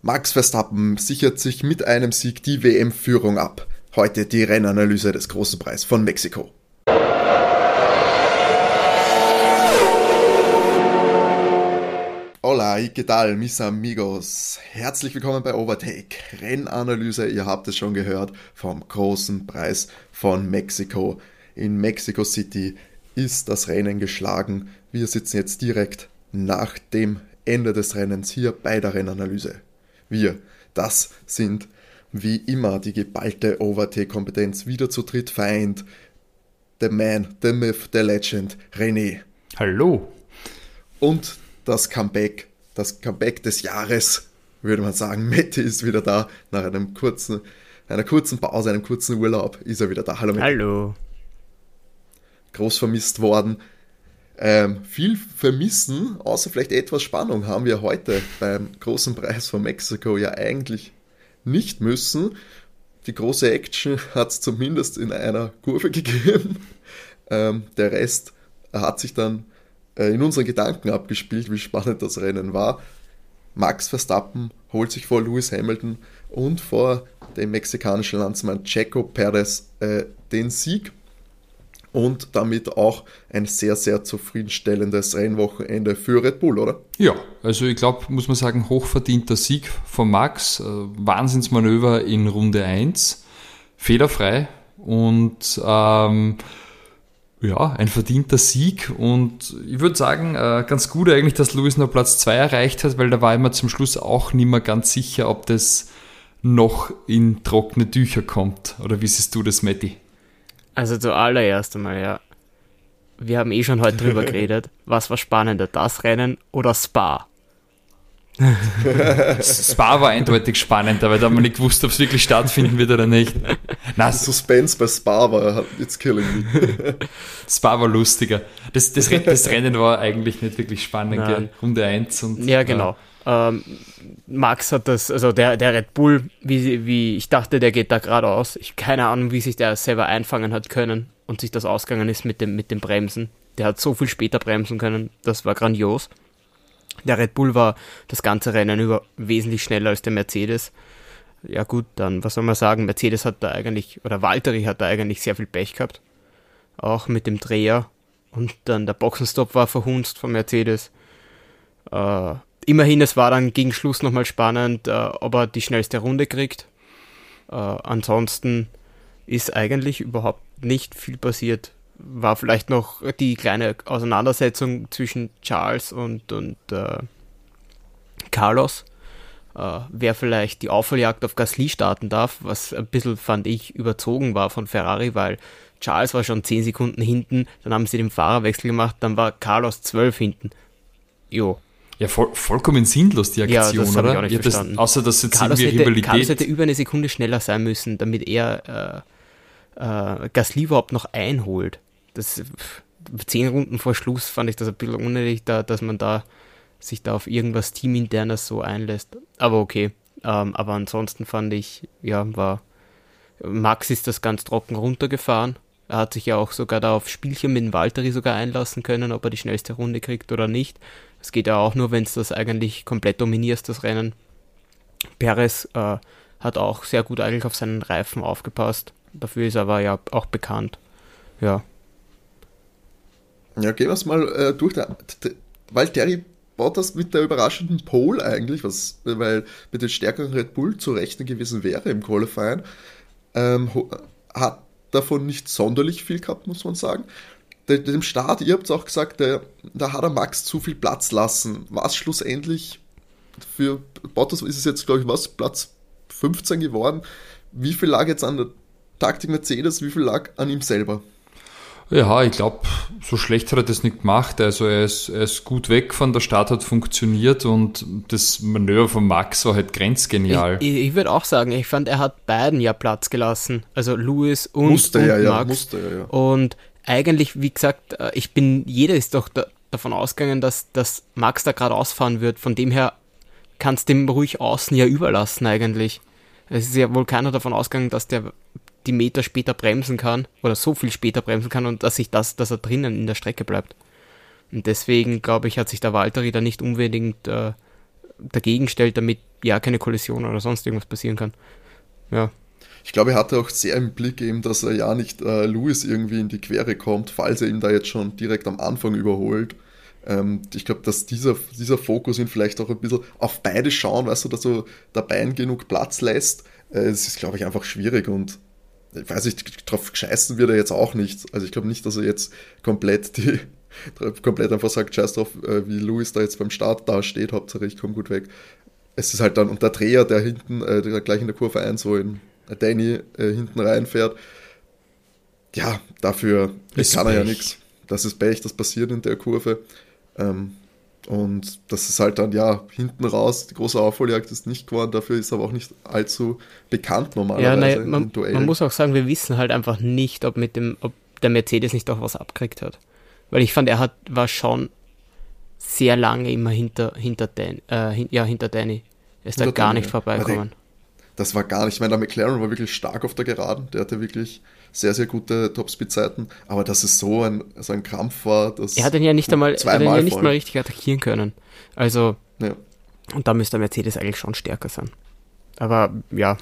Max Verstappen sichert sich mit einem Sieg die WM-Führung ab. Heute die Rennanalyse des Großen Preis von Mexiko. Hola, ¿qué tal, mis amigos? Herzlich willkommen bei Overtake. Rennanalyse, ihr habt es schon gehört, vom Großen Preis von Mexiko. In Mexico City ist das Rennen geschlagen. Wir sitzen jetzt direkt nach dem Ende des Rennens hier bei der Rennanalyse. Wir, das sind wie immer die geballte Overtake-Kompetenz wieder zu dritt vereint. The Man, the Myth, the Legend, René. Hallo. Und das Comeback, das Comeback des Jahres, würde man sagen. Mette ist wieder da. Nach einem kurzen, einer kurzen Pause, einem kurzen Urlaub ist er wieder da. Hallo Mette. Hallo. Groß vermisst worden. Ähm, viel vermissen, außer vielleicht etwas Spannung, haben wir heute beim großen Preis von Mexiko ja eigentlich nicht müssen. Die große Action hat es zumindest in einer Kurve gegeben. Ähm, der Rest hat sich dann äh, in unseren Gedanken abgespielt, wie spannend das Rennen war. Max Verstappen holt sich vor Lewis Hamilton und vor dem mexikanischen Landsmann Checo Perez äh, den Sieg und damit auch ein sehr, sehr zufriedenstellendes Rennwochenende für Red Bull, oder? Ja, also ich glaube, muss man sagen, hochverdienter Sieg von Max, äh, Wahnsinnsmanöver in Runde 1, fehlerfrei und ähm, ja, ein verdienter Sieg und ich würde sagen, äh, ganz gut eigentlich, dass Lewis noch Platz 2 erreicht hat, weil da war immer zum Schluss auch nicht mehr ganz sicher, ob das noch in trockene Tücher kommt. Oder wie siehst du das, Matti? Also zuallererst einmal, ja. Wir haben eh schon heute drüber geredet. Was war spannender, das Rennen oder Spa? Spa war eindeutig spannend, aber da haben wir nicht gewusst, ob es wirklich stattfinden wird oder nicht. Na, Suspense bei Spa war it's killing me. Spa war lustiger. Das, das, das Rennen war eigentlich nicht wirklich spannend, gell? Runde 1 und. Ja, genau. Ähm, Max hat das, also der, der Red Bull, wie, wie ich dachte, der geht da geradeaus. Ich keine Ahnung, wie sich der selber einfangen hat können und sich das ausgegangen ist mit dem, mit dem Bremsen. Der hat so viel später bremsen können, das war grandios. Der Red Bull war das ganze Rennen über wesentlich schneller als der Mercedes. Ja gut, dann, was soll man sagen, Mercedes hat da eigentlich, oder Valtteri hat da eigentlich sehr viel Pech gehabt. Auch mit dem Dreher. Und dann der Boxenstopp war verhunzt von Mercedes. Äh, immerhin, es war dann gegen Schluss nochmal spannend, äh, ob er die schnellste Runde kriegt. Äh, ansonsten ist eigentlich überhaupt nicht viel passiert. War vielleicht noch die kleine Auseinandersetzung zwischen Charles und, und äh, Carlos, äh, wer vielleicht die Aufholjagd auf Gasly starten darf, was ein bisschen, fand ich, überzogen war von Ferrari, weil Charles war schon 10 Sekunden hinten, dann haben sie den Fahrerwechsel gemacht, dann war Carlos 12 hinten. Jo, ja, voll, vollkommen sinnlos, die Aktion, ja, das oder? Ich auch nicht ja, das, verstanden. außer, dass jetzt Carlos irgendwie hätte, Rivalität... Carlos hätte über eine Sekunde schneller sein müssen, damit er äh, äh, Gasly überhaupt noch einholt. Das, zehn Runden vor Schluss fand ich das ein bisschen unnötig, da, dass man da sich da auf irgendwas Teaminternes so einlässt. Aber okay. Ähm, aber ansonsten fand ich, ja, war Max ist das ganz trocken runtergefahren. Er hat sich ja auch sogar da auf Spielchen mit dem Valtteri sogar einlassen können, ob er die schnellste Runde kriegt oder nicht. Es geht ja auch nur, wenn es das eigentlich komplett dominierst, das Rennen. Perez äh, hat auch sehr gut eigentlich auf seinen Reifen aufgepasst. Dafür ist er aber ja auch bekannt. Ja. Ja, gehen wir es mal äh, durch. Der, der, Valtteri Bottas mit der überraschenden Pole eigentlich, was, weil mit den stärkeren Red Bull zu rechnen gewesen wäre im Qualifying, ähm, hat davon nicht sonderlich viel gehabt, muss man sagen dem Start, ihr habt es auch gesagt, da hat er Max zu viel Platz lassen. Was schlussendlich für Bottas ist es jetzt, glaube ich, was, Platz 15 geworden. Wie viel lag jetzt an der Taktik Mercedes, wie viel lag an ihm selber? Ja, ich glaube, so schlecht hat er das nicht gemacht. Also er ist, er ist gut weg von der Start, hat funktioniert und das Manöver von Max war halt grenzgenial. Ich, ich, ich würde auch sagen, ich fand, er hat beiden ja Platz gelassen. Also Lewis und, musste, und ja, ja, Max. Musste, ja, ja. Und eigentlich, wie gesagt, äh, ich bin, jeder ist doch da, davon ausgegangen, dass, dass Max da gerade ausfahren wird. Von dem her kannst du dem ruhig außen ja überlassen eigentlich. Es ist ja wohl keiner davon ausgegangen, dass der die Meter später bremsen kann oder so viel später bremsen kann und dass sich das, dass er drinnen in der Strecke bleibt. Und deswegen glaube ich, hat sich der Valtteri da nicht unbedingt äh, dagegen stellt, damit ja keine Kollision oder sonst irgendwas passieren kann. Ja. Ich glaube, er hatte auch sehr im Blick eben, dass er ja nicht äh, Lewis irgendwie in die Quere kommt, falls er ihn da jetzt schon direkt am Anfang überholt. Ähm, ich glaube, dass dieser, dieser Fokus ihn vielleicht auch ein bisschen auf beide schauen, weißt du, dass du der Bein genug Platz lässt. Äh, es ist, glaube ich, einfach schwierig und ich weiß nicht, drauf gescheißen wird er jetzt auch nicht. Also ich glaube nicht, dass er jetzt komplett die, komplett einfach sagt, scheiß drauf, äh, wie Lewis da jetzt beim Start da steht, Hauptsache ich komme gut weg. Es ist halt dann, und der Dreher, der hinten, äh, der gleich in der Kurve 1 so in Danny äh, hinten reinfährt, ja, dafür ist kann er ja nichts. Das ist Pech, das passiert in der Kurve. Ähm, und das ist halt dann, ja, hinten raus, die große Aufholjagd ist nicht geworden, dafür ist aber auch nicht allzu bekannt normalerweise. Ja, nein, man, man, muss auch sagen, wir wissen halt einfach nicht, ob mit dem, ob der Mercedes nicht auch was abgekriegt hat. Weil ich fand, er hat, war schon sehr lange immer hinter, hinter, Dan, äh, ja, hinter Danny. Er ist da gar nicht vorbeigekommen das war gar nicht. Ich meine, der McLaren war wirklich stark auf der Geraden. Der hatte wirklich sehr, sehr gute Topspeed-Zeiten. Aber dass es so ein, so ein Krampf war, dass. Er hat ihn ja nicht einmal, er hat ihn ja nicht mal richtig attackieren können. Also. Ja. Und da müsste der Mercedes eigentlich schon stärker sein. Aber ja.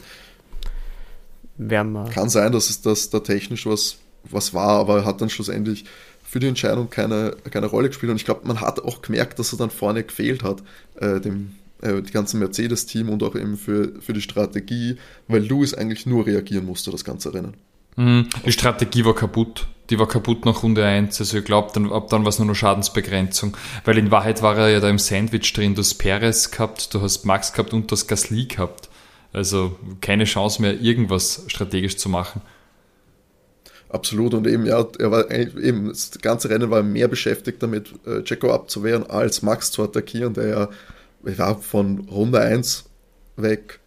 Kann sein, dass es dass da technisch was, was war, aber er hat dann schlussendlich für die Entscheidung keine, keine Rolle gespielt. Und ich glaube, man hat auch gemerkt, dass er dann vorne gefehlt hat, äh, dem äh, die ganze Mercedes-Team und auch eben für, für die Strategie, weil Lewis eigentlich nur reagieren musste, das ganze Rennen. Mhm. Die Strategie war kaputt. Die war kaputt nach Runde 1. Also ich glaube, dann, ab dann war es nur noch Schadensbegrenzung. Weil in Wahrheit war er ja da im Sandwich drin. Du hast Perez gehabt, du hast Max gehabt und du hast Gasly gehabt. Also keine Chance mehr, irgendwas strategisch zu machen. Absolut. Und eben, ja, er war eben, das ganze Rennen war mehr beschäftigt damit, äh, Checo abzuwehren, als Max zu attackieren, der ja ich war von Runde 1 weg,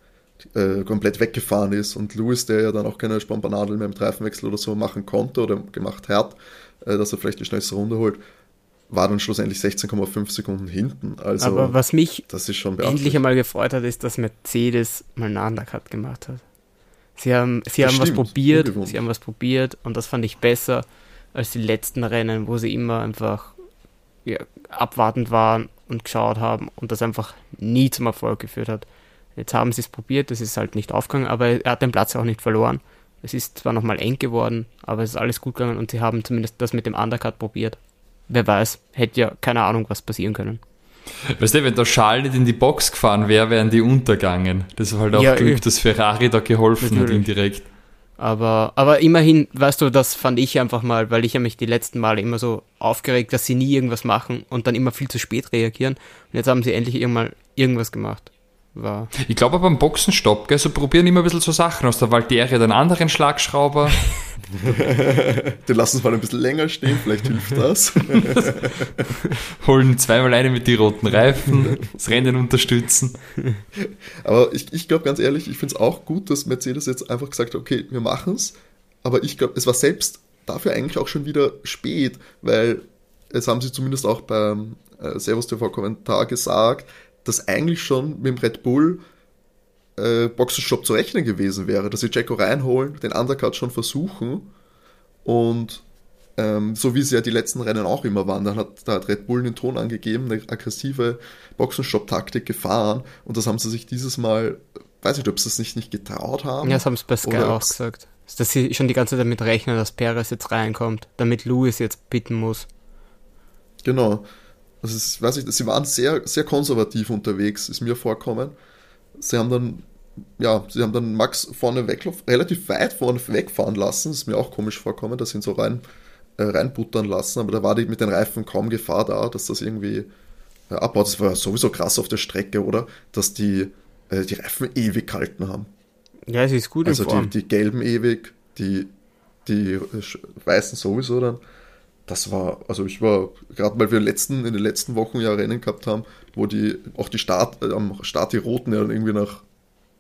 äh, komplett weggefahren ist und Lewis, der ja dann auch keine Spampanadel mehr im Treifenwechsel oder so machen konnte oder gemacht hat, äh, dass er vielleicht die schnellste Runde holt, war dann schlussendlich 16,5 Sekunden hinten. Also, Aber was mich endlich einmal gefreut hat, ist, dass Mercedes mal einen Undercut gemacht hat. Sie haben, sie haben was probiert, sie haben was probiert und das fand ich besser als die letzten Rennen, wo sie immer einfach ja, abwartend waren und geschaut haben und das einfach nie zum Erfolg geführt hat. Jetzt haben sie es probiert, das ist halt nicht aufgegangen, aber er hat den Platz auch nicht verloren. Es ist zwar nochmal eng geworden, aber es ist alles gut gegangen und sie haben zumindest das mit dem Undercut probiert. Wer weiß, hätte ja keine Ahnung, was passieren können. Weißt du, wenn der Schal nicht in die Box gefahren wäre, wären die untergangen. Das war halt auch ja, Glück, dass Ferrari da geholfen natürlich. hat indirekt. Aber, aber immerhin, weißt du, das fand ich einfach mal, weil ich habe mich die letzten Male immer so aufgeregt, dass sie nie irgendwas machen und dann immer viel zu spät reagieren. Und jetzt haben sie endlich irgendwann irgendwas gemacht war. Ich glaube aber beim Boxenstopp, gell, so probieren immer ein bisschen so Sachen aus. Der Valtteri hat einen anderen Schlagschrauber. Den lassen es mal ein bisschen länger stehen, vielleicht hilft das. Holen zweimal eine mit die roten Reifen, das Rennen unterstützen. Aber ich, ich glaube ganz ehrlich, ich finde es auch gut, dass Mercedes jetzt einfach gesagt hat, okay, wir machen es. Aber ich glaube, es war selbst dafür eigentlich auch schon wieder spät, weil es haben sie zumindest auch beim äh, Servus TV Kommentar gesagt, dass eigentlich schon mit dem Red Bull äh, Boxenstopp zu rechnen gewesen wäre, dass sie Jacko reinholen, den Undercut schon versuchen und ähm, so wie sie ja die letzten Rennen auch immer waren, da hat, da hat Red Bull den Ton angegeben, eine aggressive Boxenstopp-Taktik gefahren und das haben sie sich dieses Mal, weiß nicht, ob sie es nicht, nicht getraut haben. Ja, das haben sie bei Sky auch gesagt. Dass sie schon die ganze Zeit damit rechnen, dass Perez jetzt reinkommt, damit Lewis jetzt bitten muss. Genau. Also es, weiß ich, sie waren sehr, sehr konservativ unterwegs, ist mir vorkommen. Sie haben dann, ja, sie haben dann Max vorne weg, relativ weit vorne wegfahren lassen. Ist mir auch komisch vorkommen, dass sie ihn so rein, äh, reinbuttern lassen, aber da war die mit den Reifen kaum Gefahr da, dass das irgendwie äh, abbaut. Das war sowieso krass auf der Strecke, oder? Dass die, äh, die Reifen ewig gehalten haben. Ja, es ist gut Also die, die gelben ewig, die, die äh, weißen sowieso dann das war, also ich war, gerade weil wir letzten, in den letzten Wochen ja Rennen gehabt haben, wo die, auch die Start, äh, am Start die Roten ja irgendwie nach,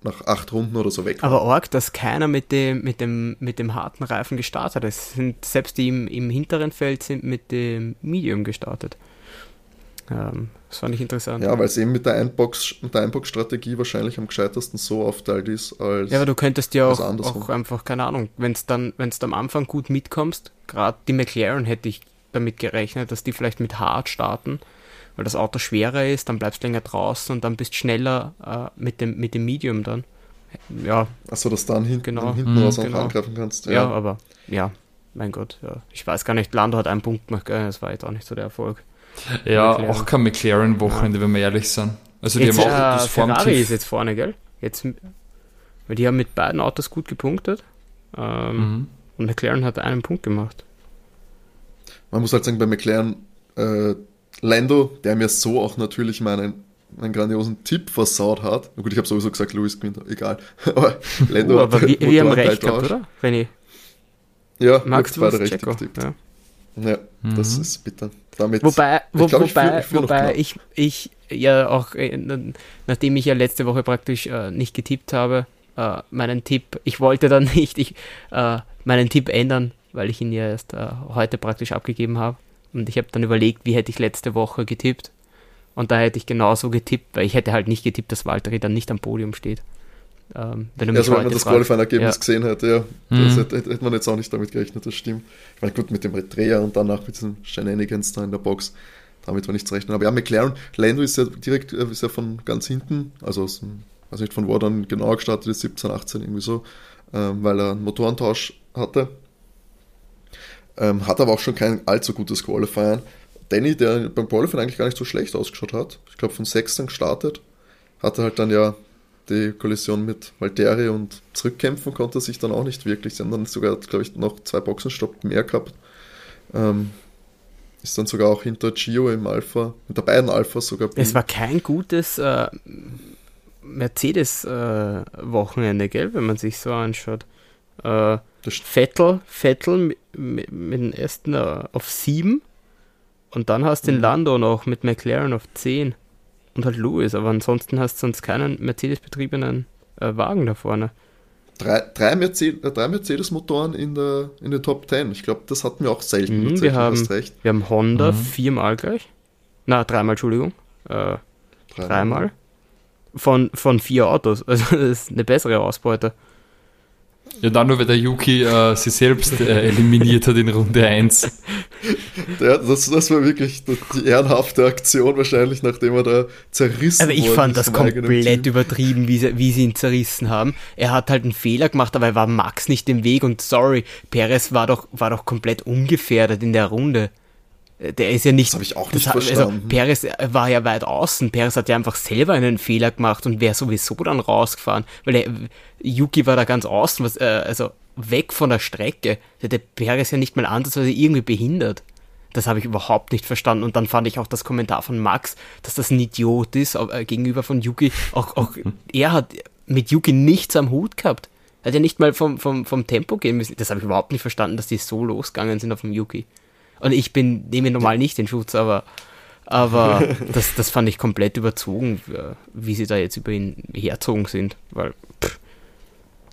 nach acht Runden oder so weg waren. Aber arg, dass keiner mit dem, mit dem, mit dem harten Reifen gestartet ist. Sind, selbst die im, im hinteren Feld sind mit dem Medium gestartet. Ähm, das fand ich interessant. Ja, weil es eben mit der Einbox, mit der Einbox-Strategie wahrscheinlich am gescheitersten so aufteilt ist als. Ja, aber du könntest ja auch, auch einfach, keine Ahnung, wenn es dann, wenn du am Anfang gut mitkommst, gerade die McLaren hätte ich damit gerechnet, dass die vielleicht mit Hard starten weil das Auto schwerer ist, dann bleibst du länger draußen und dann bist schneller äh, mit, dem, mit dem Medium dann. Ja. Achso, dass du dann hinten, Genau. hinten Mhm, raus auch genau. angreifen kannst. Ja. aber ja, mein Gott, ja. Ich weiß gar nicht, Lando hat einen Punkt gemacht, gell? das war jetzt auch nicht so der Erfolg. Ja, McLaren. auch kein McLaren-Wochenende, wenn wir ehrlich sind. Also die jetzt, haben auch äh, das Ferrari ist jetzt vorne, gell? Jetzt, weil die haben mit beiden Autos gut gepunktet. Ähm, Mhm. Und McLaren hat einen Punkt gemacht. Man muss halt sagen, bei McLaren, äh, Lando, der mir so auch natürlich meinen, meinen grandiosen Tipp versaut hat. Na gut, ich habe sowieso gesagt, Lewis gewinnt, egal. aber Lando Oh, hat aber halt wir, wir haben recht Motorentausch. gehabt, oder? René, Ja, Max, du hast getippt. Ja. Ja, das Mhm. ist bitter. Damit, Wobei, wo, Ich glaub, wobei, ich wobei ich, ich ja auch, äh, nachdem ich ja letzte Woche praktisch äh, nicht getippt habe, äh, meinen Tipp, ich wollte dann nicht ich, äh, meinen Tipp ändern, weil ich ihn ja erst äh, heute praktisch abgegeben habe. Und ich habe dann überlegt, wie hätte ich letzte Woche getippt. Und da hätte ich genauso getippt, weil ich hätte halt nicht getippt, dass Valtteri dann nicht am Podium steht. Ähm, wenn du mich also wenn man das. Qualifying-Ergebnis Ja. gesehen hätte, ja, Mhm. das hätte, hätte man jetzt auch nicht damit gerechnet, das stimmt. Ich meine, gut, mit dem Dreher und danach mit diesen Shenanigans da in der Box, damit war nichts zu rechnen. Aber ja, McLaren, Lando ist ja direkt, äh, ist ja von ganz hinten, also aus dem, weiß nicht von wo er dann genau gestartet ist, 17, 18, irgendwie so, ähm, weil er einen Motorentausch hatte. Ähm, hat aber auch schon kein allzu gutes Qualifying. Danny, der beim Qualifying eigentlich gar nicht so schlecht ausgeschaut hat, ich glaube von 6 gestartet, hatte halt dann ja die Kollision mit Valtteri und zurückkämpfen konnte sich dann auch nicht wirklich. Sie haben dann sogar, glaube ich, noch zwei Boxenstopp mehr gehabt. Ähm, ist dann sogar auch hinter Gio im Alpha, hinter beiden Alphas sogar. Es war kein gutes äh, Mercedes-Wochenende, gell, wenn man sich so anschaut. Äh, Vettel, Vettel mit, mit, mit dem ersten äh, auf 7 und dann hast du den Mhm. Lando noch mit McLaren auf 10 und halt Lewis, aber ansonsten hast du sonst keinen Mercedes-betriebenen äh, Wagen da vorne. drei, drei, Mercedes, äh, drei Mercedes-Motoren in, der, in den Top 10. Ich glaube, das hatten wir auch selten. Mhm, wir haben-. Wir haben Honda Mhm. viermal gleich. Na, dreimal, Entschuldigung. Äh, dreimal. Von, von vier Autos. Also das ist eine bessere Ausbeute. Ja, dann nur, weil der Yuki äh, sich selbst äh, eliminiert hat in Runde 1. Ja, das, das war wirklich die ehrenhafte Aktion wahrscheinlich, nachdem er da zerrissen Aber ich fand das komplett übertrieben, wie sie, wie sie ihn zerrissen haben. Er hat halt einen Fehler gemacht, aber er war Max nicht im Weg und sorry, Perez war doch, war doch komplett ungefährdet in der Runde. Äh, Der ist ja nicht. Das habe ich auch nicht hat- Also, verstanden. Perez äh, war ja weit außen. Perez hat ja einfach selber einen Fehler gemacht und wäre sowieso dann rausgefahren. Weil er, Yuki war da ganz außen, was, äh, also weg von der Strecke. Der, der Perez ja nicht mal ansatzweise irgendwie behindert. Das habe ich überhaupt nicht verstanden. Und dann fand ich auch das Kommentar von Max, dass das ein Idiot ist äh, gegenüber von Yuki. Auch, auch er hat mit Yuki nichts am Hut gehabt. Er hat ja nicht mal vom, vom, vom Tempo gehen müssen. Das habe ich überhaupt nicht verstanden, dass die so losgegangen sind auf dem Yuki. Und ich bin, nehme normal nicht den Schutz, aber, aber das, das fand ich komplett überzogen, wie sie da jetzt über ihn herzogen sind. Weil, pff,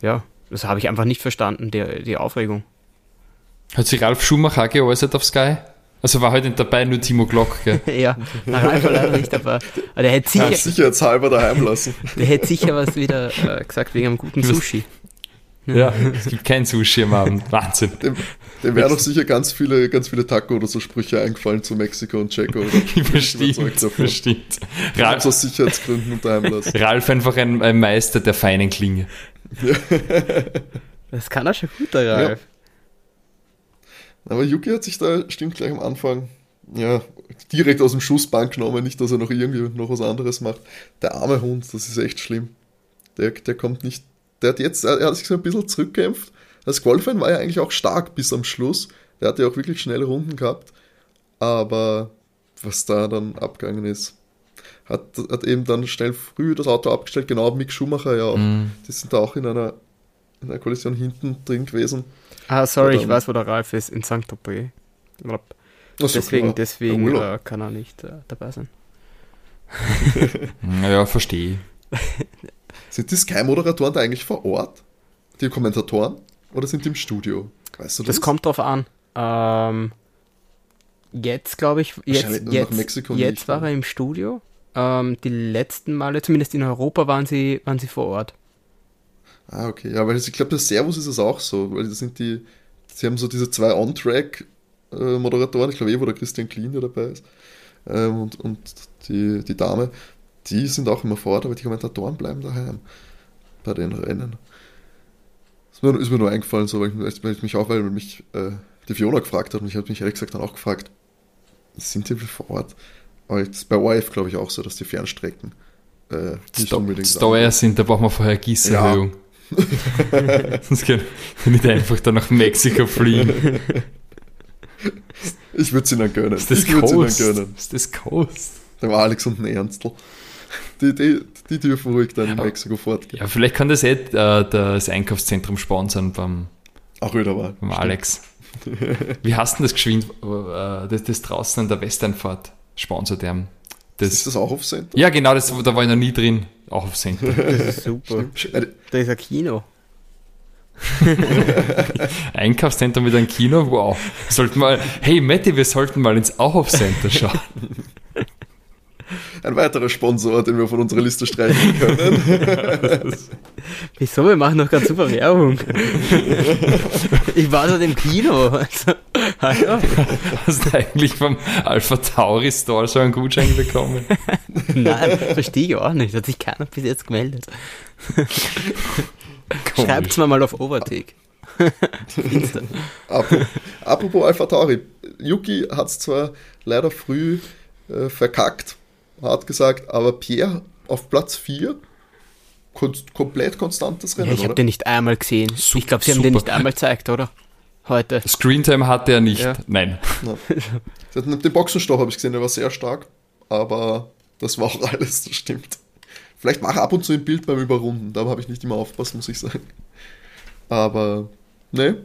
ja, das habe ich einfach nicht verstanden, die, die Aufregung. Hat sich Ralf Schumacher auch geäußert auf Sky? Also war heute nicht dabei, nur Timo Glock, gell? ja, na, Ralf war leider nicht dabei. Aber der hätte Ja, sicher, sicherheitshalber daheim lassen. der hätte sicher was wieder äh, gesagt wegen einem guten Sushi. Ja, es gibt kein Sushi am Abend. Wahnsinn. Dem, dem wären doch sicher ganz viele, ganz viele Taco oder so Sprüche eingefallen zu Mexiko und Checo. Bestimmt, bestimmt. Ralf aus Sicherheitsgründen daheim lassen. Ralf einfach ein, ein Meister der feinen Klinge. Das kann er schon gut, der Ralf. Aber Yuki hat sich da, stimmt gleich am Anfang, ja, direkt aus dem Schussbank genommen, nicht, dass er noch irgendwie noch was anderes macht. Der arme Hund, das ist echt schlimm. Der, der kommt nicht, der hat jetzt, er hat sich so ein bisschen zurückgekämpft. Das Qualifying war ja eigentlich auch stark bis am Schluss. Der hat ja auch wirklich schnelle Runden gehabt. Aber was da dann abgegangen ist, hat, hat eben dann schnell früh das Auto abgestellt, genau Mick Schumacher ja auch. Mhm. Die sind da auch in einer, in einer Kollision hinten drin gewesen. Ah, sorry, ich Verdammt. weiß, wo der Ralf ist, in St. Tropez. Ach so, Deswegen, deswegen Urlaub. äh, kann er nicht äh, dabei sein. Naja, verstehe. Sind die Sky-Moderatoren da eigentlich vor Ort? Die Kommentatoren? Oder sind die im Studio? Weißt du das? Das kommt drauf an. Ähm, jetzt glaube ich, jetzt, jetzt, jetzt nicht, war er im Studio. Ähm, die letzten Male, zumindest in Europa, waren sie, waren sie vor Ort. Ah, okay. Ja, weil ich glaube, bei Servus ist es auch so, weil das sind die, sie haben so diese zwei On-Track-Moderatoren, ich glaube eh, wo der Christian Kline dabei ist. ähm, und, und die, die Dame, die sind auch immer fort, aber die Kommentatoren bleiben daheim bei den Rennen. Ist mir, ist mir nur eingefallen, so, weil ich, weil ich mich auch, weil mich äh, die Fiona gefragt hat und ich habe mich ehrlich gesagt dann auch gefragt, sind die vor Ort? Aber ist bei ORF glaube ich auch so, dass die Fernstrecken äh, nicht Sto unbedingt teuer sind, da brauchen wir vorher Gießerhöhung. Ja. Sonst können wir nicht einfach dann nach Mexiko fliegen. Ich würde es ihnen gönnen. Ist das ich würde gönnen. Ist das Coast? Der war Alex und ein Ernstl. Die, die, die dürfen ruhig dann in Mexiko fortgehen. Ja, vielleicht kann das eh äh, das Einkaufszentrum sponsern beim, war. beim Alex. Wie hast du das geschwind, äh, das, das draußen an der Westernfahrt sponsert haben? Das, ist das auch auf Center? Ja, genau, das, da war ich noch nie drin. Auch auf Center. Das ist super. da ist ein Kino. Einkaufszentrum mit einem Kino, wow. Sollten mal, hey Matti, wir sollten mal ins Auhof Center schauen. Ein weiterer Sponsor, den wir von unserer Liste streichen können. Wieso? Wir machen doch ganz super Werbung. Ich war dort im Kino. Also. Hast du eigentlich vom Alpha Tauri Store so einen Gutschein bekommen? Nein, verstehe ich auch nicht. Hat sich keiner bis jetzt gemeldet. Schreibt es mir mal auf Overtake. Apropos Alpha Tauri. Yuki hat es zwar leider früh äh, verkackt, hart gesagt, aber Pierre auf Platz 4 komplett konstantes Rennen. Ja, ich habe den nicht einmal gesehen. Super, ich glaube, sie haben den nicht einmal gezeigt, oder? Heute. Screentime hatte er nicht. Ja. Nein. Ja. Den Boxenstoch habe ich gesehen, der war sehr stark, aber das war auch alles, das stimmt. Vielleicht mache ab und zu ein Bild beim Überrunden, da habe ich nicht immer aufpassen, muss ich sagen. Aber, ne.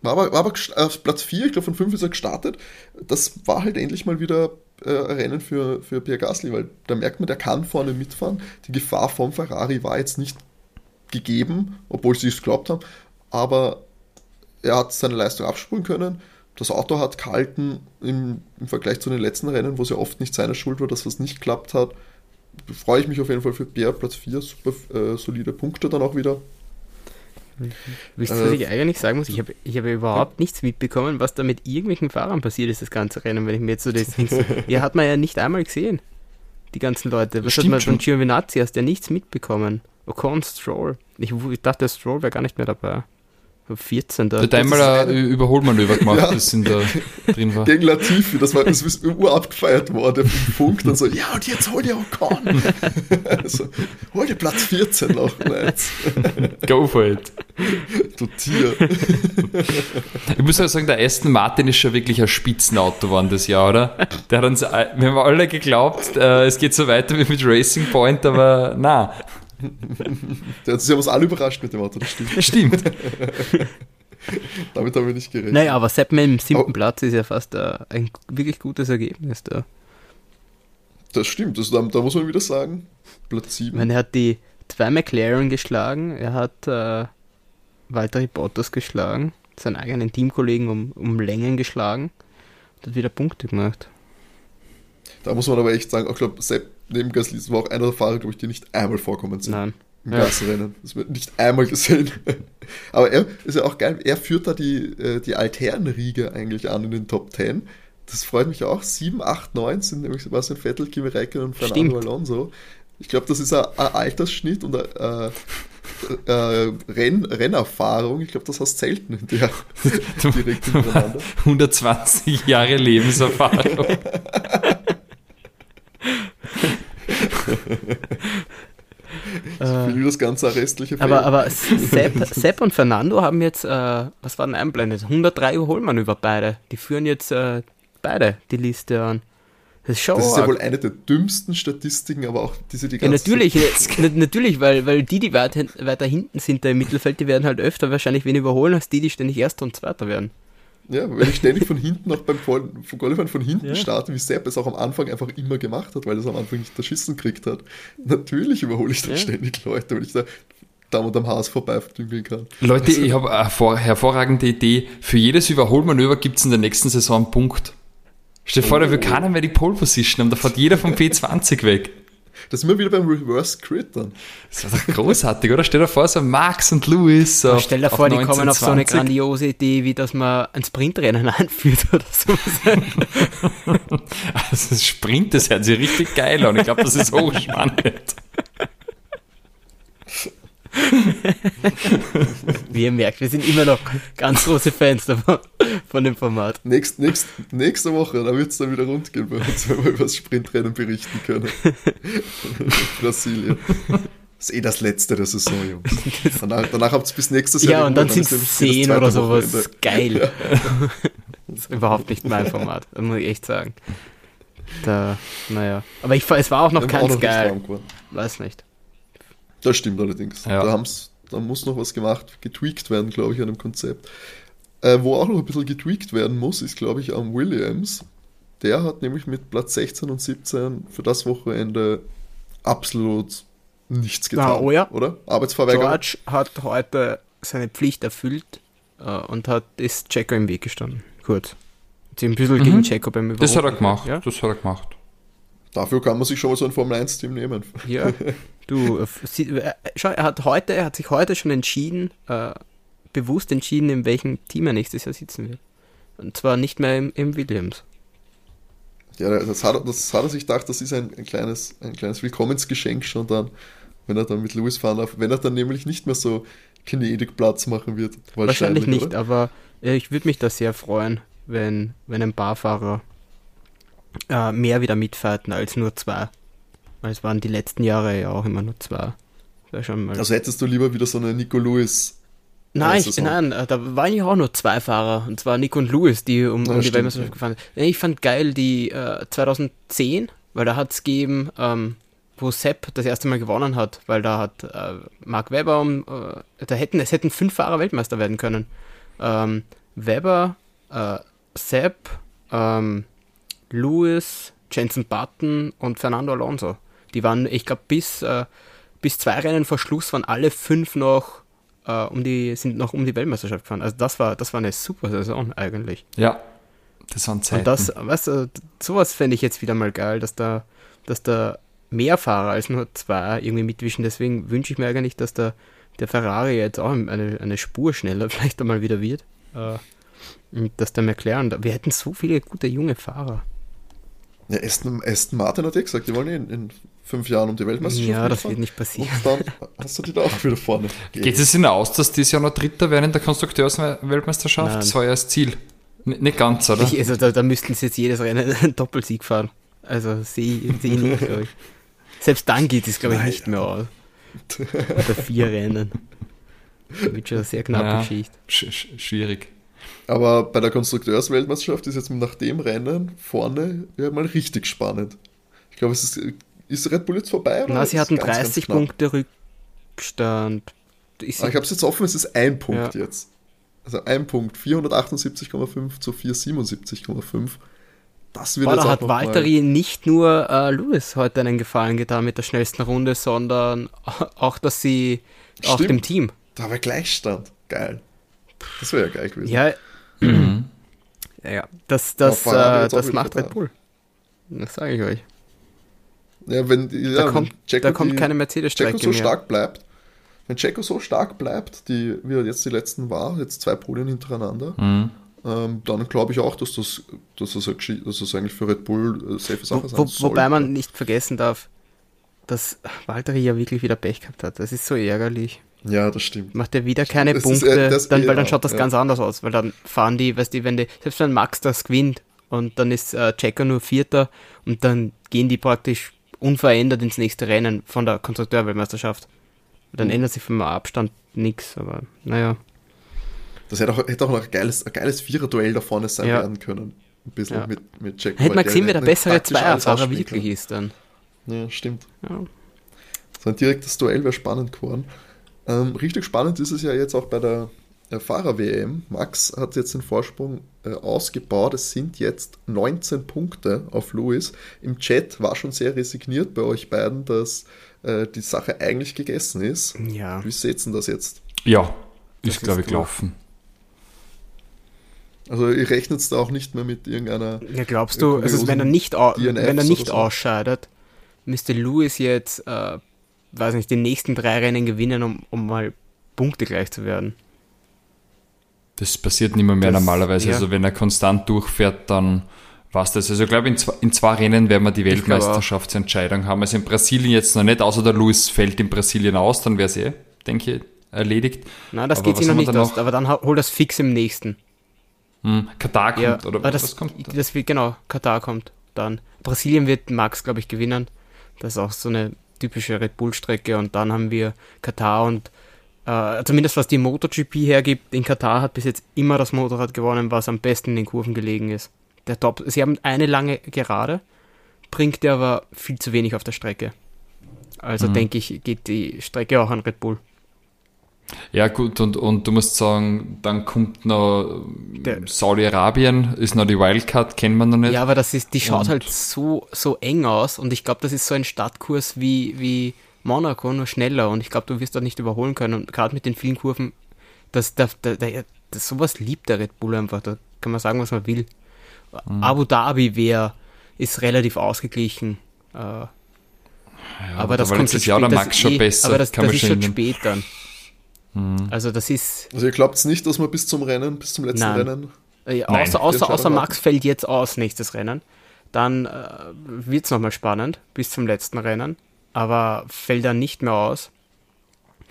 War aber, war aber auf Platz 4, ich glaube von 5 ist er gestartet. Das war halt endlich mal wieder äh, Rennen für, für Pierre Gasly, weil da merkt man, der kann vorne mitfahren. Die Gefahr vom Ferrari war jetzt nicht gegeben, obwohl sie es geglaubt haben, aber er hat seine Leistung abspulen können. Das Auto hat gehalten im, im Vergleich zu den letzten Rennen, wo es ja oft nicht seine Schuld war, dass was nicht geklappt hat. Freue ich mich auf jeden Fall für Pierre, Platz 4, super äh, solide Punkte dann auch wieder. Wisst ihr, was ich eigentlich sagen muss? Ich habe ich hab überhaupt nichts mitbekommen, was da mit irgendwelchen Fahrern passiert ist, das ganze Rennen, wenn ich mir jetzt so das Ja, hat man ja nicht einmal gesehen, die ganzen Leute. Was Stimmt hat man von Giovinazzi, hast ja nichts mitbekommen. Ocon, Stroll. Ich, ich dachte, Stroll wäre gar nicht mehr dabei. 14. Da hat einmal ein Überholmanöver gemacht, ja. das in da drin war. Gegen Latifi, das war das ist urabgefeiert worden, im Funk, dann so, ja und jetzt hol dir Ocon. also, hol dir Platz 14 noch. Nice. Go for it. Du Tier. Ich muss auch sagen, der Aston Martin ist schon wirklich ein Spitzenauto geworden das Jahr, oder? Der hat uns, wir haben alle geglaubt, äh, es geht so weiter wie mit Racing Point, aber na. Der hat sich aber alle überrascht mit dem Auto, das stimmt. Stimmt. Damit haben wir nicht gerechnet. Naja, aber Sepp mit dem siebten oh. Platz ist ja fast uh, ein wirklich gutes Ergebnis da. Das stimmt, das, da, da, muss man wieder sagen, Platz 7. er hat die zwei McLaren geschlagen, er hat uh, Walter Bottas geschlagen, seinen eigenen Teamkollegen um, um Längen geschlagen und hat wieder Punkte gemacht. Da muss man aber echt sagen, ich glaube, Sepp neben Gasly war auch einer der Fahrer, glaube ich, die nicht einmal vorkommen sind. Nein. Im ja. ganzen Rennen. Das wird nicht einmal gesehen. aber er ist ja auch geil, er führt da die, äh, die Alternriege eigentlich an in den Top 10. Das freut mich auch. 7, 8, 9 sind nämlich Sebastian Vettel, Kimi Räikkönen und Fernando Stimmt. Alonso. Ich glaube, das ist ein, ein Altersschnitt und ein, äh, äh, Renn, Rennerfahrung. Ich glaube, das hast selten in der direkt hintereinander. 120 Jahre Lebenserfahrung. Ich will das ganze restliche Feld. Aber, aber Sepp, Sepp, und Fernando haben jetzt, äh, was war denn einblendet? 103 Überholmanöver beide. Die führen jetzt äh, beide die Liste an. Das ist, das ist ja wohl eine der dümmsten Statistiken, aber auch diese die ganze ja, natürlich, natürlich, weil, weil die, die weiter, weiter hinten sind da im Mittelfeld, die werden halt öfter wahrscheinlich wen überholen, als die, die ständig Erster und Zweiter werden. Ja, wenn ich ständig von hinten auch beim Qualifying von hinten ja. starte, wie Sepp es auch am Anfang einfach immer gemacht hat, weil er es am Anfang nicht erschissen gekriegt hat. Natürlich überhole ich dann ja. ständig Leute, wenn ich da da und am Haus vorbeidünkeln kann. Leute, also, ich habe eine hervorragende Idee. Für jedes Überholmanöver gibt es in der nächsten Saison einen Punkt. Stell dir vor, da will oh. keiner mehr die Pole Position haben, da fährt jeder vom P20 weg. Das sind wir wieder beim Reverse Crit dann. Das war doch großartig, oder? Stell dir vor, so Max und Louis. So Stell dir vor, die kommen auf so eine grandiose Idee, wie dass man ein Sprintrennen einführt oder so. also das Sprint, das hört sich richtig geil an. Ich glaube, das ist hochspannend. Wie ihr merkt, wir sind immer noch ganz große Fans davon, von dem Format. Nächst, nächst, nächste Woche, da wird es dann wieder rund gehen bei uns, wenn wir über das Sprintrennen berichten können. Brasilien. Das ist eh das letzte der Saison, Jungs. Danach, danach habt ihr bis nächstes Jahr. Ja, und dann, dann sind es zehn oder sowas. Wochenende. Geil. Ja. Das ist überhaupt nicht mein Format, das muss ich echt sagen. Da, naja. Aber ich, es war auch noch ganz geil. Weiß nicht. Das stimmt allerdings. Ja. Da, da muss noch was gemacht, getweakt werden, glaube ich, an dem Konzept. Äh, wo auch noch ein bisschen getweakt werden muss, ist, glaube ich, am Williams. Der hat nämlich mit Platz 16 und 17 für das Wochenende absolut nichts getan, oh ja. oder? Arbeitsverweigerung. George hat heute seine Pflicht erfüllt äh, und hat ist Checo im Weg gestanden. Kurz. Sie ein bisschen mhm. gegen Checo beim Überholen. Das hat er gemacht. Ja? Das hat er gemacht. Dafür kann man sich schon mal so ein Formel 1-Team nehmen. Ja, du, äh, äh, schau, er hat heute, er hat sich heute schon entschieden, äh, bewusst entschieden, in welchem Team er nächstes Jahr sitzen wird. Und zwar nicht mehr im, im Williams. Ja, das hat, das hat er sich gedacht, das ist ein, ein, kleines, ein kleines Willkommensgeschenk schon dann, wenn er dann mit Lewis fahren darf. Wenn er dann nämlich nicht mehr so gnädig Platz machen wird. Wahrscheinlich, wahrscheinlich nicht, oder? aber äh, ich würde mich da sehr freuen, wenn, wenn ein Barfahrer äh, mehr wieder mitfahrten als nur zwei. Weil es waren die letzten Jahre ja auch immer nur zwei. also hättest du lieber wieder so eine Nico Lewis Nein, ich, nein, äh, da waren ja auch nur zwei Fahrer, und zwar Nico und Lewis, die um, um die Weltmeisterschaft gefahren sind. Ich fand geil die äh, 2010, weil da hat es gegeben, ähm, wo Sepp das erste Mal gewonnen hat, weil da hat äh, Mark Webber um, äh, da hätten, es hätten fünf Fahrer Weltmeister werden können. Ähm, Webber, äh, Sepp, ähm, Lewis, Jensen Button und Fernando Alonso. Die waren, ich glaube, bis, äh, bis zwei Rennen vor Schluss waren alle fünf noch äh, um die, sind noch um die Weltmeisterschaft gefahren. Also das war, das war eine super Saison eigentlich. Ja, das waren Zeiten. Und das, weißt du, sowas fände ich jetzt wieder mal geil, dass da, dass da mehr Fahrer als nur zwei irgendwie mitwischen. Deswegen wünsche ich mir eigentlich, dass der, der Ferrari jetzt auch eine, eine Spur schneller vielleicht einmal wieder wird. Äh, und dass der McLaren, wir hätten so viele gute junge Fahrer. Ja, Aston, Aston Martin hat ja gesagt, die wollen in, in fünf Jahren um die Weltmeisterschaft Ja, das wird nicht passieren. Und dann hast du die da auch wieder vorne. Geht es hinaus, dass dieses Jahr noch Dritter werden in der Konstrukteursweltmeisterschaft? Das war ja das Ziel. N nicht ganz, oder? Ich, also da, da, müssten sie jetzt jedes Rennen einen Doppelsieg fahren. Also sehe seh ich nicht, glaube ich. Selbst dann geht es, glaube ich, nicht mehr aus. Oder vier Rennen. Das wird schon eine sehr knappe ja, Geschichte. Sch schwierig. Aber bei der Konstrukteursweltmeisterschaft ist jetzt nach dem Rennen vorne ja mal richtig spannend. Ich glaube, es ist, ist Red Bull jetzt vorbei? Oder Na, sie hatten ganz, 30 ganz Punkte Rückstand. Ich, ah, ich habe es jetzt offen, es ist ein Punkt ja. jetzt. Also ein Punkt, 478,5 zu 477,5. Das wird Boah, da hat Valtteri nicht nur äh, Lewis heute einen Gefallen getan mit der schnellsten Runde, sondern auch, dass sie Stimmt. auch dem Team. Da war Gleichstand. Geil. Das wäre ja geil gewesen. Ja, mhm. ja das, das, äh, das macht Red Bull. Das sage ich euch. Ja, wenn, ja, da kommt, Checo da kommt keine Mercedes-Strecke so mehr. stark bleibt, wenn Checo so stark bleibt, die, wie er jetzt die letzten war, jetzt zwei Podien hintereinander, mhm. ähm, dann glaube ich auch, dass das, dass, das, dass das eigentlich für Red Bull eine safe Sache sein wo, soll. Wobei man nicht vergessen darf, dass Walter ja wirklich wieder Pech gehabt hat. Das ist so ärgerlich. Ja, das stimmt. Macht er wieder keine das Punkte, ist, dann, weil dann schaut das ja. ganz anders aus, weil dann fahren die, weißt du, wenn die, selbst wenn Max das gewinnt und dann ist äh, Checker nur Vierter und dann gehen die praktisch unverändert ins nächste Rennen von der Konstrukteurweltmeisterschaft. Dann mhm. ändert sich vom Abstand nichts, aber naja. Das hätte auch, hätte auch noch ein geiles, ein geiles Vierer-Duell da vorne sein ja. werden können. Ein bisschen ja. mit, mit Checo. Hätte man gesehen, wer der bessere Zweierfahrer wirklich ist dann. Ja, stimmt. Ja. So ein direktes Duell wäre spannend geworden. Ähm, richtig spannend ist es ja jetzt auch bei der Fahrer-WM. Max hat jetzt den Vorsprung äh, ausgebaut. Es sind jetzt 19 Punkte auf Lewis. Im Chat war schon sehr resigniert bei euch beiden, dass äh, die Sache eigentlich gegessen ist. Ja. Wie seht ihr das jetzt? Ja, ist, glaube ich, gelaufen. Also ihr rechnet da auch nicht mehr mit irgendeiner. Ja, glaubst du, also wenn er nicht, wenn er nicht ausscheidet, müsste Lewis jetzt, äh, weiß nicht, die nächsten drei Rennen gewinnen, um, um mal Punkte gleich zu werden. Das passiert nicht mehr, mehr Das- normalerweise. ja. Also wenn er konstant durchfährt, dann war's das. Also ich glaube, in zwei, in zwei Rennen werden wir die. Weltmeisterschaftsentscheidung haben. Also in Brasilien jetzt noch nicht, außer der Lewis fällt in Brasilien aus, dann wäre es eh, denke ich, erledigt. Nein, das Aber geht sich noch haben wir nicht da aus, noch? aber dann hol das fix im nächsten. Hm, Katar kommt, Ja, oder aber das, was kommt? das wird, genau, Katar kommt dann. Brasilien wird Max, glaube ich, gewinnen. Das ist auch so eine typische Red Bull-Strecke und dann haben wir Katar und äh, zumindest was die MotoGP hergibt, in Katar hat bis jetzt immer das Motorrad gewonnen, was am besten in den Kurven gelegen ist. Der Top, sie haben eine lange Gerade, bringt der aber viel zu wenig auf der Strecke. Also Mhm. denke ich, geht die Strecke auch an Red Bull. Ja, gut, und, und du musst sagen, dann kommt noch Saudi-Arabien, ist noch die Wildcard, kennt man noch nicht. Ja, aber das ist, die schaut Und- halt so, so eng aus und ich glaube, das ist so ein Startkurs wie, wie Monaco, nur schneller und ich glaube, du wirst da nicht überholen können und gerade mit den vielen Kurven, das, das, das, das, sowas liebt der Red Bull einfach, da kann man sagen, was man will. Mhm. Abu Dhabi wäre, ist relativ ausgeglichen, äh, Ja, aber das da kommt schon Jahr der Max schon eh, besser. aber das, kann das man ist schon schon erinnern. spät dann. Mhm. Also das ist, Also ihr glaubt nicht, dass wir bis zum Rennen, bis zum letzten Nein. Rennen. Äh, Nein, außer, außer, außer. Max fällt jetzt aus nächstes Rennen. Dann äh, wird es nochmal spannend bis zum letzten Rennen. Aber fällt er nicht mehr aus.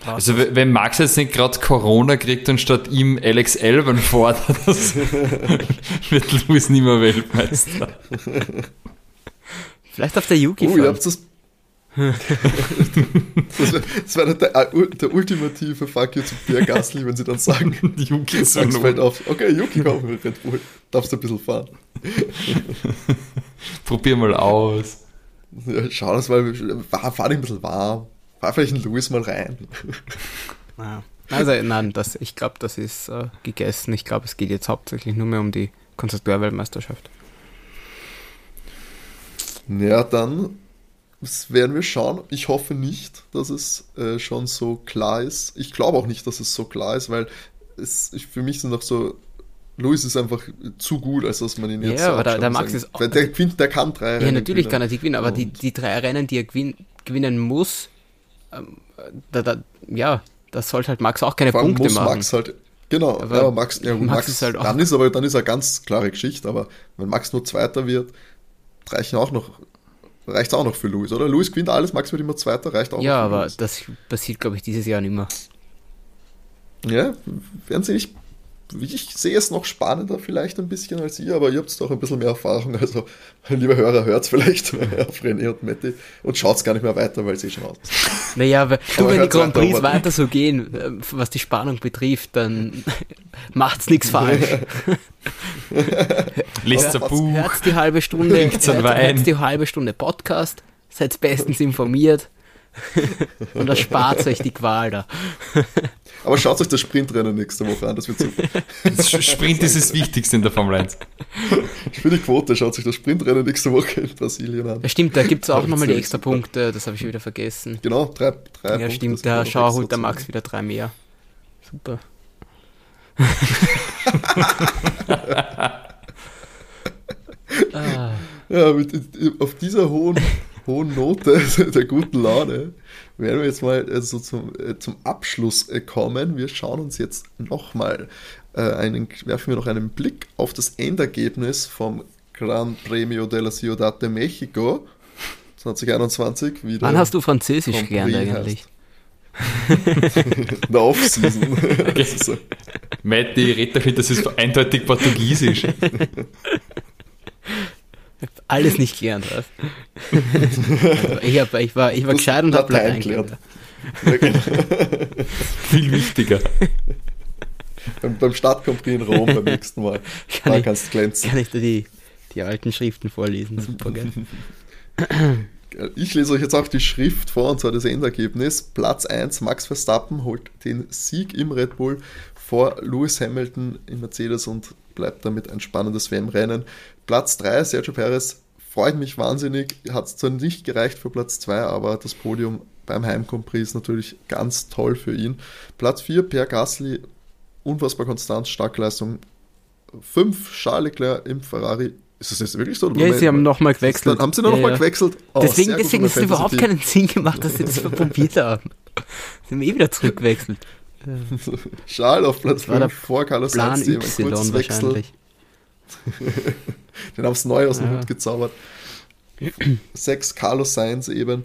Also wenn Max jetzt nicht gerade Corona kriegt und statt ihm Alex Elben fordert, das wird Lewis nicht mehr Weltmeister. Vielleicht auf der Yuki Oh, ihr habt das. das wäre wär der, der ultimative Fuck you zu Pierre Gasly, wenn sie dann sagen, Yuki ist so Max fällt auf. Okay, Yuki, komm, Red Bull. Darfst du ein bisschen fahren. Probier mal aus. Ja, schau, das mal, fahr, fahr dich ein bisschen warm. Fahr vielleicht einen Louis mal rein. Ja. Also nein, das, ich glaube, das ist äh, gegessen. Ich glaube, es geht jetzt hauptsächlich nur mehr um die Konstrukteurweltmeisterschaft. Ja, dann werden wir schauen. Ich hoffe nicht, dass es äh, schon so klar ist. Ich glaube auch nicht, dass es so klar ist, weil es, ich, für mich sind noch so. Louis ist einfach zu gut, als dass man ihn jetzt Ja, aber der- der Max kann. ist auch- Weil Der, gewinnt, der kann drei Ja, Rennen natürlich kann gewinnen. er die gewinnen, aber die, Und- die drei Rennen, die er gewin gewinnen muss, ähm, da, da, ja, das sollte halt Max auch keine Vor Punkte muss machen. Max halt. Genau, Aber ja, aber Max, ja, Max Max, ist halt auch- dann ist aber dann ist er ganz klare Geschichte, aber wenn Max nur Zweiter wird, reichen auch noch, reicht auch noch für Louis, oder? Louis gewinnt alles, Max wird immer Zweiter, reicht auch ja, noch für aber Louis. das passiert, glaube ich, dieses Jahr nicht mehr. Ja, werden sie nicht. Ich sehe es noch spannender vielleicht ein bisschen als ihr, aber ihr habt doch ein bisschen mehr Erfahrung. Also, lieber Hörer, hört vielleicht auf René und Matti und schaut gar nicht mehr weiter, weil sie schon aus. Naja, aber du, Aber wenn die Grand weiter, Prix aber- weiter so gehen, äh, was die Spannung betrifft, dann macht's nichts falsch. Lest ein Buch. Hört die halbe Stunde, hört die halbe Stunde Podcast, seid bestens informiert und erspart euch die Qual da. Aber schaut euch das Sprintrennen nächste Woche an, das wird super. Das Sprint ist das Wichtigste in der Formel 1. Für die Quote schaut euch das Sprintrennen nächste Woche in Brasilien an. Ja, stimmt, da gibt's auch Ja, nochmal die extra super. Punkte, das habe ich wieder vergessen. Genau, drei, drei Ja, Punkte stimmt, sind der noch Schau holt der Max wieder drei mehr. Super. ah, Ja, mit, auf dieser hohen, hohen Note der guten Laune werden wir jetzt mal also zum, äh, zum Abschluss äh, kommen. Wir schauen uns jetzt nochmal äh, einen, werfen wir noch einen Blick auf das Endergebnis vom Gran Premio de la Ciudad de Mexico 2021. Wieder wann hast du Französisch Grand gelernt eigentlich? in der Off-Season. Das ist so. Matti, red nicht, das ist eindeutig Portugiesisch. Alles nicht gelernt, was? ich, hab, ich war, ich war gescheit und hab Latein gelernt. Viel wichtiger. beim, beim Stadtcompris in Rom beim nächsten Mal. Kann da ich- kannst du glänzen. Kann ich da die, die alten Schriften vorlesen? Super, gell? Ich lese euch jetzt auch die Schrift vor, und zwar das Endergebnis. Platz 1, Max Verstappen holt den Sieg im Red Bull vor Lewis Hamilton in Mercedes und bleibt damit ein spannendes WM-Rennen. Platz 3, Sergio Perez, freut mich wahnsinnig. Hat zwar nicht gereicht für Platz 2, aber das Podium beim Heimcompris ist natürlich ganz toll für ihn. Platz 4, Pierre Gasly, unfassbar konstant, starke Leistung. 5, Charles Leclerc im Ferrari Ist das jetzt wirklich so? Ja, Moment, sie haben nochmal gewechselt. Dann haben sie noch ja, nochmal ja. gewechselt. Oh, deswegen deswegen ist es überhaupt keinen Sinn gemacht, dass sie das probiert haben. Sie haben eh wieder zurückgewechselt. Schal auf Platz 5 vor Carlos Plan Sainz, y kurzes Wechsel. Den haben sie neu aus dem ja. Hut gezaubert. 6 Carlos Sainz eben.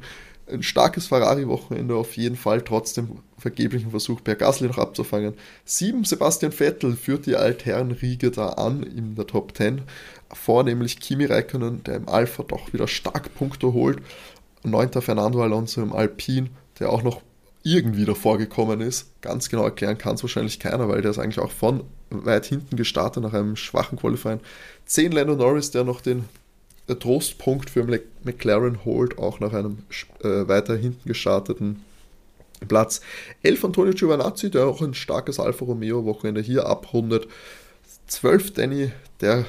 Ein starkes Ferrari-Wochenende auf jeden Fall, trotzdem vergeblichen Versuch, Per Gasly noch abzufangen. 7 Sebastian Vettel führt die Altherrenriege da an in der Top 10. Vornehmlich Kimi Räikkönen, der im Alpha doch wieder stark Punkte holt. 9. Fernando Alonso im Alpin, der auch noch irgendwie davor gekommen ist. Ganz genau erklären kann es wahrscheinlich keiner, weil der ist eigentlich auch von weit hinten gestartet nach einem schwachen Qualifying. 10 Lando Norris, der noch den Trostpunkt für McLaren holt, auch nach einem äh, weiter hinten gestarteten Platz. 11 Antonio Giovanazzi, der auch ein starkes Alfa Romeo Wochenende hier abrundet. 12 Danny, der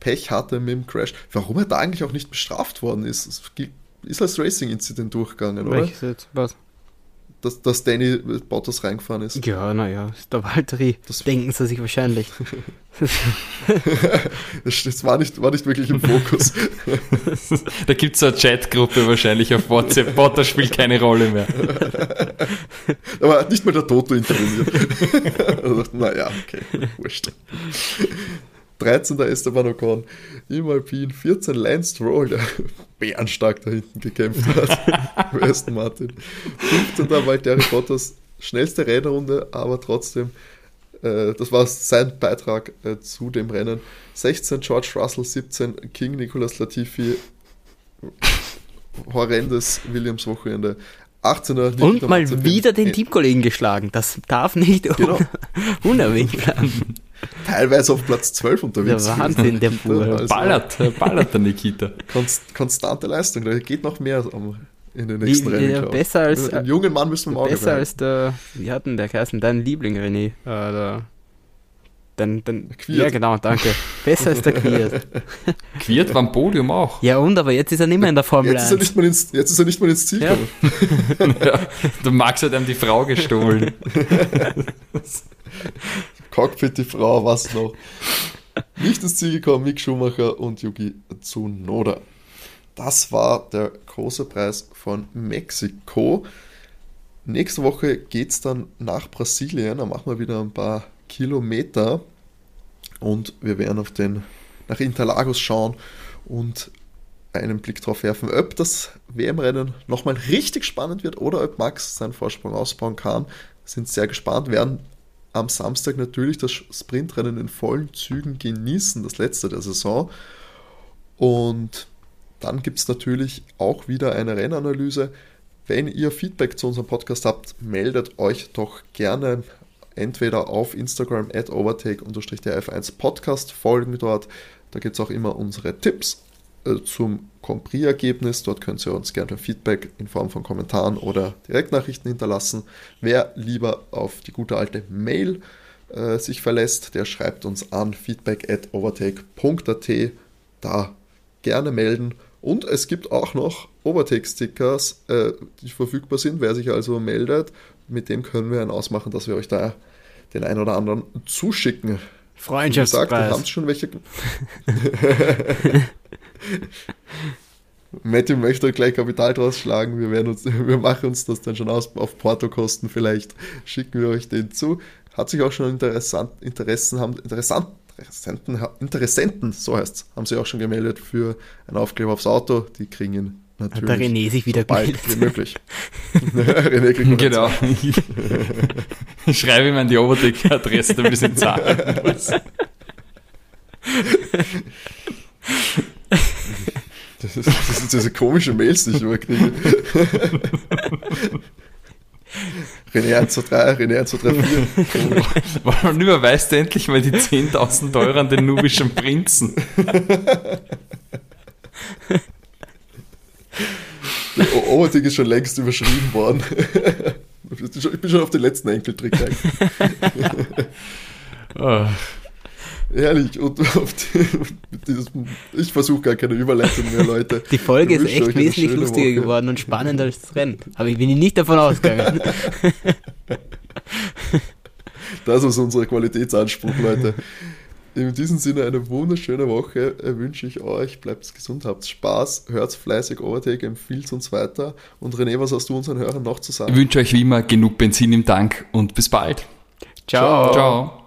Pech hatte mit dem Crash. Warum er da eigentlich auch nicht bestraft worden ist, ist als Racing-Incident durchgegangen, oder? Was? Dass, dass Danny Bottas reingefahren ist. Ja, naja, ist der Valtteri. Das denken sie sich wahrscheinlich. das war nicht, war nicht wirklich im Fokus. da gibt es eine Chatgruppe wahrscheinlich auf WhatsApp. Bottas spielt keine Rolle mehr. Aber nicht mal der Toto interveniert. also, naja, okay, wurscht. 13. Esteban Ocon im Alpin, 14 Lance Stroll, der bärenstark da hinten gekämpft hat für Aston Martin. 15. Valtteri Bottas, schnellste Rennrunde, aber trotzdem, äh, das war sein Beitrag äh, zu dem Rennen. 16 George Russell, 17 King Nicolas Latifi, horrendes Williams-Wochenende. 18er. Und mal wieder den Teamkollegen geschlagen. Das darf nicht genau. unerwähnt bleiben teilweise auf Platz 12 unterwegs. Der Wahnsinn, der. Also, ballert, ballert der Nikita. Konst, konstante Leistung, da geht noch mehr in den nächsten wie, Rennen. Ja, besser als, einen jungen Mann müssen wir mal Besser als der, wie hat denn der Kersten, dein Liebling, René? Äh, der, dann, dann, ja, genau, danke. Besser als der Quiert. Quiert war am Podium auch. Ja, und, aber jetzt ist er nicht mehr in der Formel jetzt 1. Ist er nicht mal ins, jetzt ist er nicht mal ins Ziel ja. gekommen. ja, der Max hat ihm die Frau gestohlen. Cockpit, die Frau, was noch. Nicht ins Ziel gekommen, Mick Schumacher und Yuki Tsunoda. Das war der große Preis von Mexiko. Nächste Woche geht es dann nach Brasilien. Da machen wir wieder ein paar Kilometer und wir werden auf den nach Interlagos schauen und einen Blick darauf werfen, ob das WM-Rennen nochmal richtig spannend wird oder ob Max seinen Vorsprung ausbauen kann. Sind sehr gespannt, werden am Samstag natürlich das Sprintrennen in vollen Zügen genießen, das letzte der Saison. Und dann gibt es natürlich auch wieder eine Rennanalyse. Wenn ihr Feedback zu unserem Podcast habt, meldet euch doch gerne entweder auf Instagram at overtake-df1 Podcast, folgen dort. Da gibt es auch immer unsere Tipps zum Compris-Ergebnis. Dort könnt ihr uns gerne Feedback in Form von Kommentaren oder Direktnachrichten hinterlassen. Wer lieber auf die gute alte Mail äh, sich verlässt, der schreibt uns an feedback at overtake.at. Da gerne melden. Und es gibt auch noch Overtake-Stickers, äh, die verfügbar sind. Wer sich also meldet, mit dem können wir dann ausmachen, dass wir euch da den einen oder anderen zuschicken. Freundschaftspreis. Wie gesagt, wir haben schon welche. Matthew möchte gleich Kapital draus schlagen. Wir, werden uns, wir machen uns das dann schon aus auf Portokosten. Vielleicht schicken wir euch den zu. Hat sich auch schon interessant, Interessen, haben, interessant, Interessenten, Interessenten, so heißt es, haben sich auch schon gemeldet für einen Aufkleber aufs Auto. Die kriegen ihn natürlich. Hat der René sich wieder bald wie möglich. René kriegt genau. Schreibe ihm an die Oberdeck-Adresse, damit ich sie zahlen muss. Das, ist, das sind diese komischen Mails, die ich immer kriege. René 1, 2, 3, René 1, 2, 3, 4. Warum überweist du endlich mal die 10.000 Euro an den nubischen Prinzen? Der Overding ist schon längst überschrieben worden. Ich bin schon auf den letzten Enkeltrick eigentlich. Ehrlich, und dieses, ich versuche gar keine Überleitung mehr, Leute. Die Folge ist echt wesentlich lustiger Woche. geworden und spannender als das Rennen. Aber ich bin nicht davon ausgegangen. Das ist unser Qualitätsanspruch, Leute. In diesem Sinne eine wunderschöne Woche äh, wünsche ich euch. Bleibt gesund, habt Spaß, hört fleißig Overtake, empfiehlt uns weiter. Und René, was hast du unseren Hörern noch zu sagen? Ich wünsche euch wie immer genug Benzin im Tank und bis bald. Ciao. Ciao.